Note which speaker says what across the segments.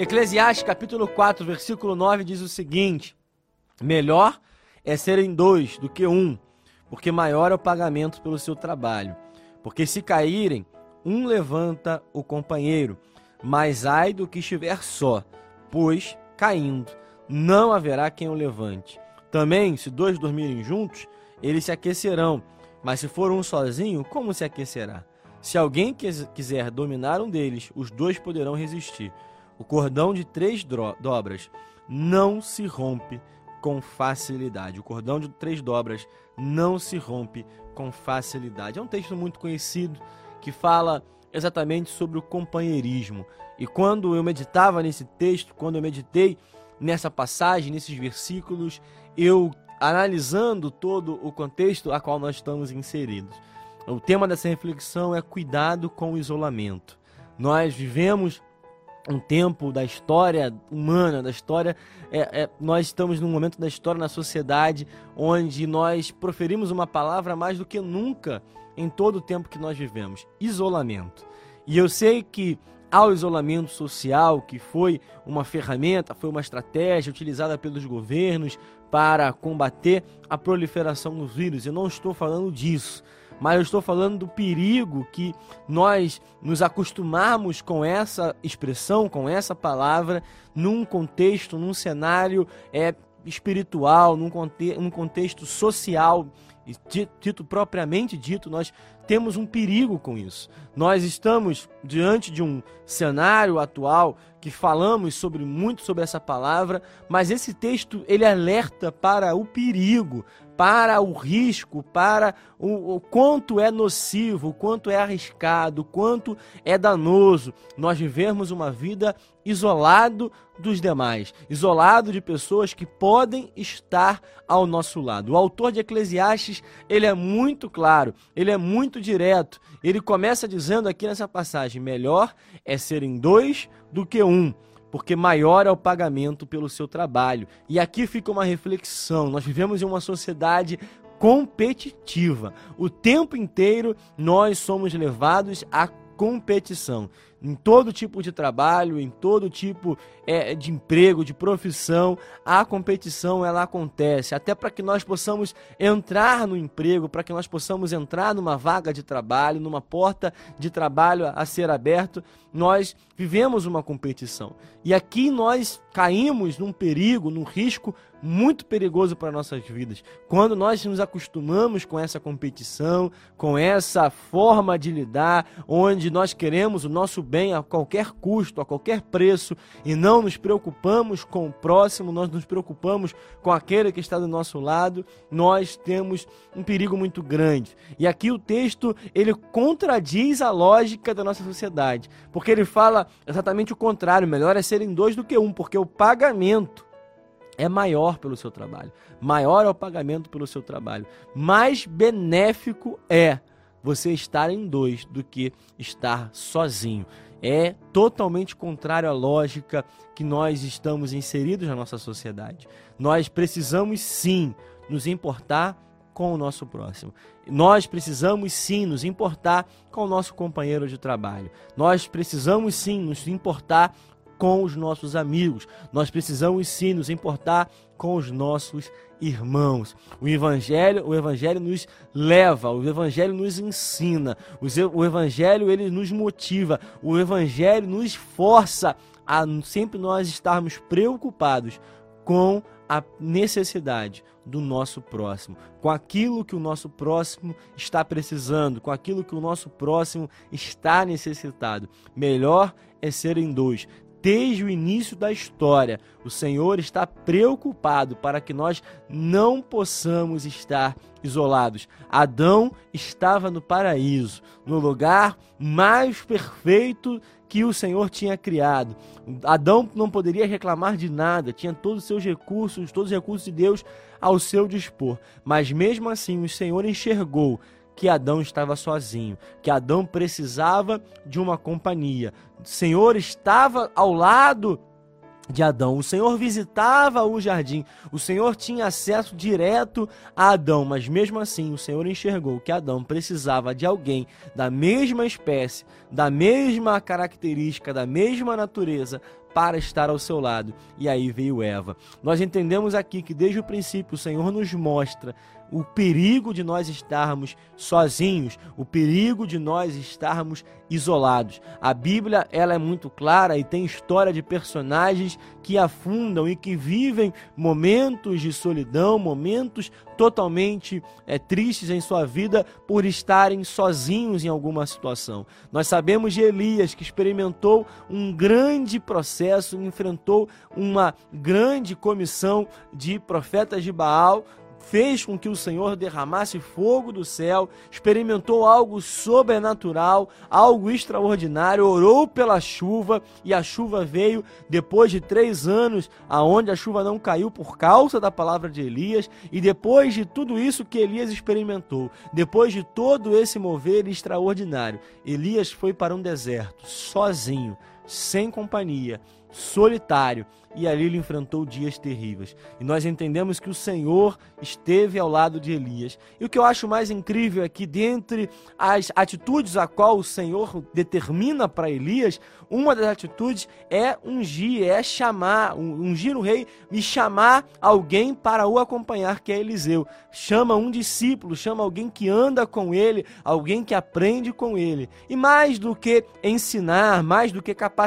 Speaker 1: Eclesiastes capítulo 4, versículo 9 diz o seguinte: Melhor é serem dois do que um, porque maior é o pagamento pelo seu trabalho. Porque se caírem, um levanta o companheiro, mas ai do que estiver só, pois, caindo, não haverá quem o levante. Também, se dois dormirem juntos, eles se aquecerão, mas se for um sozinho, como se aquecerá? Se alguém quiser dominar um deles, os dois poderão resistir. O cordão de três dobras não se rompe com facilidade. O cordão de três dobras não se rompe com facilidade. É um texto muito conhecido que fala exatamente sobre o companheirismo. E quando eu meditava nesse texto, quando eu meditei nessa passagem, nesses versículos, eu analisando todo o contexto a qual nós estamos inseridos. O tema dessa reflexão é cuidado com o isolamento. Nós vivemos um tempo da história humana, da história. É, é, nós estamos num momento da história na sociedade onde nós proferimos uma palavra mais do que nunca em todo o tempo que nós vivemos: isolamento. E eu sei que ao isolamento social, que foi uma ferramenta, foi uma estratégia utilizada pelos governos para combater a proliferação dos vírus. Eu não estou falando disso mas eu estou falando do perigo que nós nos acostumarmos com essa expressão, com essa palavra, num contexto, num cenário é, espiritual, num, conte num contexto social, dito propriamente dito, nós temos um perigo com isso. Nós estamos diante de um cenário atual que falamos sobre muito sobre essa palavra, mas esse texto ele alerta para o perigo, para o risco, para o, o, quanto é nocivo, o quanto é arriscado, o quanto é danoso nós vivermos uma vida isolado dos demais, isolado de pessoas que podem estar ao nosso lado. O autor de Eclesiastes, ele é muito claro, ele é muito direto. Ele começa dizendo aqui nessa passagem: melhor é serem dois do que um porque maior é o pagamento pelo seu trabalho. E aqui fica uma reflexão: nós vivemos em uma sociedade competitiva. O tempo inteiro nós somos levados à competição em todo tipo de trabalho, em todo tipo é, de emprego, de profissão, a competição ela acontece. Até para que nós possamos entrar no emprego, para que nós possamos entrar numa vaga de trabalho, numa porta de trabalho a ser aberto, nós vivemos uma competição. E aqui nós caímos num perigo, num risco muito perigoso para nossas vidas. Quando nós nos acostumamos com essa competição, com essa forma de lidar, onde nós queremos o nosso bem a qualquer custo, a qualquer preço, e não nos preocupamos com o próximo, nós nos preocupamos com aquele que está do nosso lado, nós temos um perigo muito grande. E aqui o texto, ele contradiz a lógica da nossa sociedade, porque ele fala exatamente o contrário, melhor é serem dois do que um, porque o pagamento é maior pelo seu trabalho. Maior é o pagamento pelo seu trabalho. Mais benéfico é você estar em dois do que estar sozinho é totalmente contrário à lógica que nós estamos inseridos na nossa sociedade. Nós precisamos sim nos importar com o nosso próximo. Nós precisamos sim nos importar com o nosso companheiro de trabalho. Nós precisamos sim nos importar com os nossos amigos. Nós precisamos sim nos importar com os nossos irmãos. O evangelho, o evangelho nos leva, o evangelho nos ensina, o evangelho ele nos motiva, o evangelho nos força a sempre nós estarmos preocupados com a necessidade do nosso próximo, com aquilo que o nosso próximo está precisando, com aquilo que o nosso próximo está necessitado. Melhor é serem dois, desde o início da história, o Senhor está preocupado para que nós não possamos estar isolados. Adão estava no paraíso, no lugar mais perfeito que o Senhor tinha criado. Adão não poderia reclamar de nada, tinha todos os seus recursos, todos os recursos de Deus ao seu dispor. Mas mesmo assim, o Senhor enxergou que Adão estava sozinho, que Adão precisava de uma companhia. O Senhor estava ao lado de Adão. O Senhor visitava o jardim. O Senhor tinha acesso direto a Adão, mas mesmo assim o Senhor enxergou que Adão precisava de alguém da mesma espécie, da mesma característica, da mesma natureza para estar ao seu lado. E aí veio Eva. Nós entendemos aqui que desde o princípio o Senhor nos mostra o perigo de nós estarmos sozinhos, o perigo de nós estarmos isolados. A Bíblia, ela é muito clara e tem história de personagens que afundam e que vivem momentos de solidão, momentos totalmente é, tristes em sua vida por estarem sozinhos em alguma situação. Nós sabemos de Elias que experimentou um grande processo, enfrentou uma grande comissão de profetas de Baal, fez com que o Senhor derramasse fogo do céu, experimentou algo sobrenatural, algo extraordinário, orou pela chuva e a chuva veio depois de três anos, aonde a chuva não caiu por causa da palavra de Elias, e depois de tudo isso que Elias experimentou, depois de todo esse mover extraordinário, Elias foi para um deserto, sozinho, sem companhia, solitário e ali ele enfrentou dias terríveis. E nós entendemos que o Senhor esteve ao lado de Elias. E o que eu acho mais incrível é que, dentre as atitudes a qual o Senhor determina para Elias, uma das atitudes é ungir, é chamar, ungir o rei e chamar alguém para o acompanhar, que é Eliseu. Chama um discípulo, chama alguém que anda com ele, alguém que aprende com ele. E mais do que ensinar, mais do que capacitar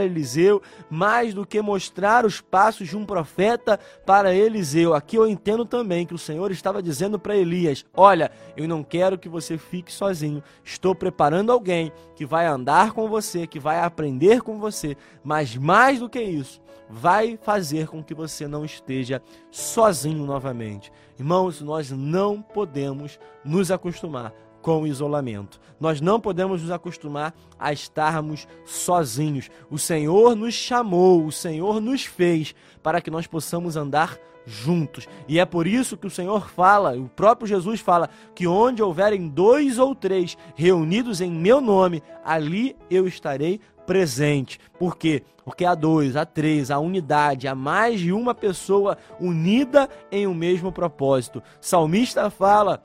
Speaker 1: Eliseu, mais do que mostrar os passos de um profeta para Eliseu. Aqui eu entendo também que o Senhor estava dizendo para Elias: Olha, eu não quero que você fique sozinho. Estou preparando alguém que vai andar com você, que vai aprender com você, mas mais do que isso, vai fazer com que você não esteja sozinho novamente. Irmãos, nós não podemos nos acostumar com o isolamento. Nós não podemos nos acostumar a estarmos sozinhos. O Senhor nos chamou, o Senhor nos fez para que nós possamos andar juntos. E é por isso que o Senhor fala, o próprio Jesus fala, que onde houverem dois ou três reunidos em meu nome, ali eu estarei presente. Por quê? Porque há dois, há três, há unidade, há mais de uma pessoa unida em um mesmo propósito. salmista fala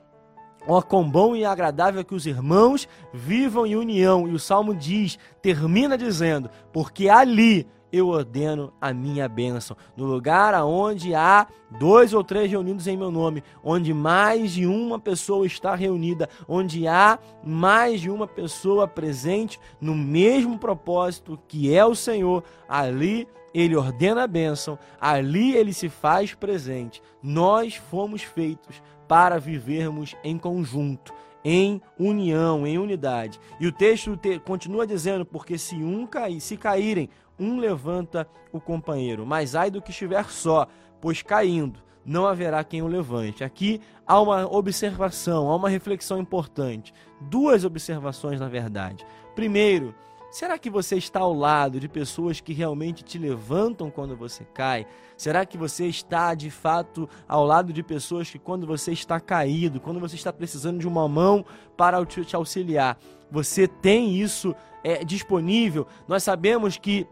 Speaker 1: Ó, oh, quão bom e agradável que os irmãos vivam em união. E o salmo diz, termina dizendo: Porque ali eu ordeno a minha bênção. No lugar aonde há dois ou três reunidos em meu nome, onde mais de uma pessoa está reunida, onde há mais de uma pessoa presente no mesmo propósito que é o Senhor, ali ele ordena a bênção, ali ele se faz presente. Nós fomos feitos para vivermos em conjunto, em união, em unidade. E o texto te, continua dizendo: porque se um cair, se caírem, um levanta o companheiro, mas ai do que estiver só, pois caindo não haverá quem o levante. Aqui há uma observação, há uma reflexão importante. Duas observações, na verdade. Primeiro, Será que você está ao lado de pessoas que realmente te levantam quando você cai? Será que você está de fato ao lado de pessoas que, quando você está caído, quando você está precisando de uma mão para te auxiliar, você tem isso é, disponível? Nós sabemos que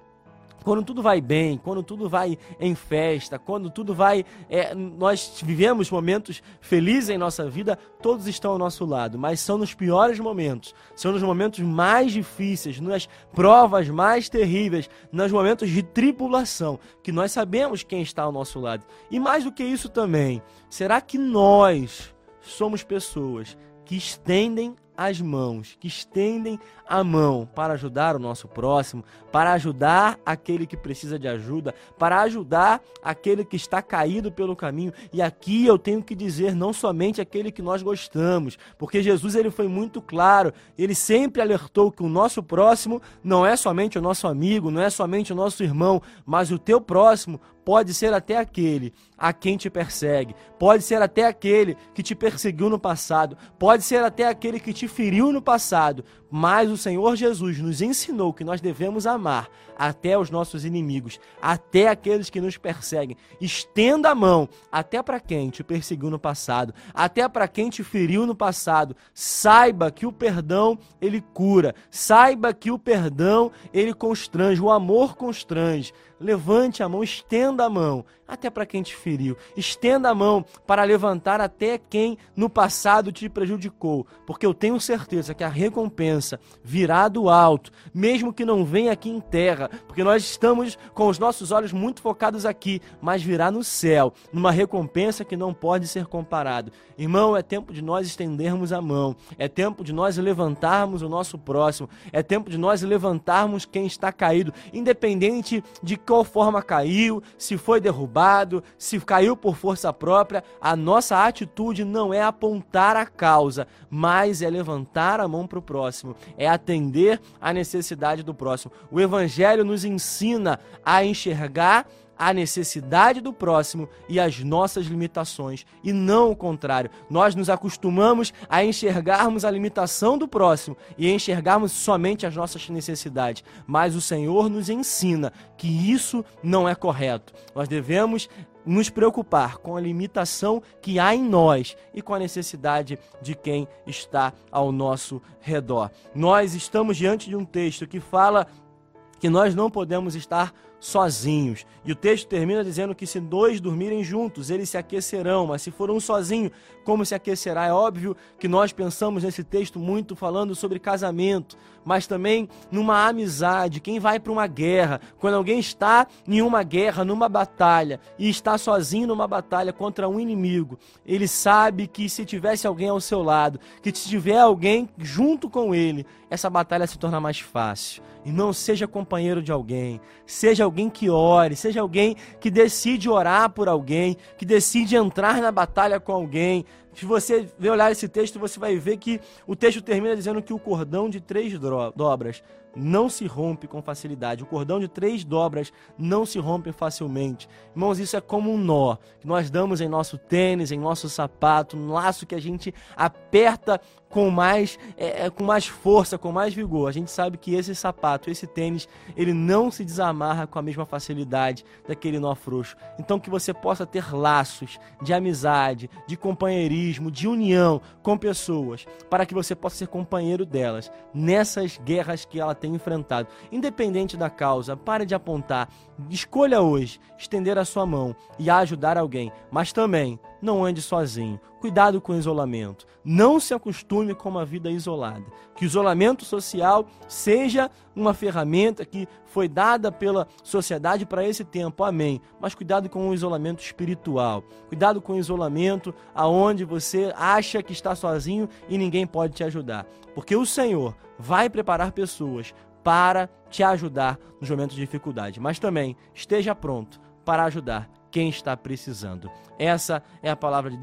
Speaker 1: quando tudo vai bem, quando tudo vai em festa, quando tudo vai. É, nós vivemos momentos felizes em nossa vida, todos estão ao nosso lado, mas são nos piores momentos, são nos momentos mais difíceis, nas provas mais terríveis, nos momentos de tribulação, que nós sabemos quem está ao nosso lado. E mais do que isso também, será que nós somos pessoas que estendem as mãos, que estendem a mão para ajudar o nosso próximo, para ajudar aquele que precisa de ajuda, para ajudar aquele que está caído pelo caminho. E aqui eu tenho que dizer não somente aquele que nós gostamos, porque Jesus ele foi muito claro, ele sempre alertou que o nosso próximo não é somente o nosso amigo, não é somente o nosso irmão, mas o teu próximo pode ser até aquele a quem te persegue, pode ser até aquele que te perseguiu no passado, pode ser até aquele que te feriu no passado, mas o Senhor Jesus nos ensinou que nós devemos amar até os nossos inimigos, até aqueles que nos perseguem. Estenda a mão até para quem te perseguiu no passado, até para quem te feriu no passado. Saiba que o perdão ele cura, saiba que o perdão ele constrange, o amor constrange. Levante a mão, estenda a mão até para quem te feriu. Estenda a mão para levantar até quem no passado te prejudicou, porque eu tenho certeza que a recompensa virá do alto, mesmo que não venha aqui em terra, porque nós estamos com os nossos olhos muito focados aqui, mas virá no céu, numa recompensa que não pode ser comparado. Irmão, é tempo de nós estendermos a mão, é tempo de nós levantarmos o nosso próximo, é tempo de nós levantarmos quem está caído, independente de qual forma caiu, se foi derrubado, se caiu por força própria, a nossa atitude não é apontar a causa, mas é levantar a mão para o próximo, é atender a necessidade do próximo. O Evangelho nos ensina a enxergar a necessidade do próximo e as nossas limitações, e não o contrário. Nós nos acostumamos a enxergarmos a limitação do próximo e enxergarmos somente as nossas necessidades, mas o Senhor nos ensina que isso não é correto. Nós devemos nos preocupar com a limitação que há em nós e com a necessidade de quem está ao nosso redor. Nós estamos diante de um texto que fala que nós não podemos estar sozinhos. E o texto termina dizendo que se dois dormirem juntos, eles se aquecerão, mas se for um sozinho, como se aquecerá? É óbvio que nós pensamos nesse texto muito falando sobre casamento, mas também numa amizade. Quem vai para uma guerra, quando alguém está em uma guerra, numa batalha, e está sozinho numa batalha contra um inimigo, ele sabe que se tivesse alguém ao seu lado, que se tiver alguém junto com ele, essa batalha se torna mais fácil. E não seja companheiro de alguém, seja alguém que ore, seja alguém que decide orar por alguém, que decide entrar na batalha com alguém. Se você olhar esse texto, você vai ver que o texto termina dizendo que o cordão de três dobras não se rompe com facilidade. O cordão de três dobras não se rompe facilmente. Irmãos, isso é como um nó que nós damos em nosso tênis, em nosso sapato, um laço que a gente aperta com mais, é, é, com mais força, com mais vigor. A gente sabe que esse sapato, esse tênis, ele não se desamarra com a mesma facilidade daquele nó frouxo. Então que você possa ter laços de amizade, de companheirismo, de união com pessoas, para que você possa ser companheiro delas nessas guerras que ela tem enfrentado. Independente da causa, pare de apontar. Escolha hoje estender a sua mão e ajudar alguém, mas também não ande sozinho. Cuidado com o isolamento. Não se acostume com uma vida isolada. Que o isolamento social seja uma ferramenta que foi dada pela sociedade para esse tempo. Amém. Mas cuidado com o isolamento espiritual. Cuidado com o isolamento aonde você acha que está sozinho e ninguém pode te ajudar. Porque o Senhor vai preparar pessoas para te ajudar nos momentos de dificuldade. Mas também esteja pronto para ajudar quem está precisando. Essa é a palavra de Deus.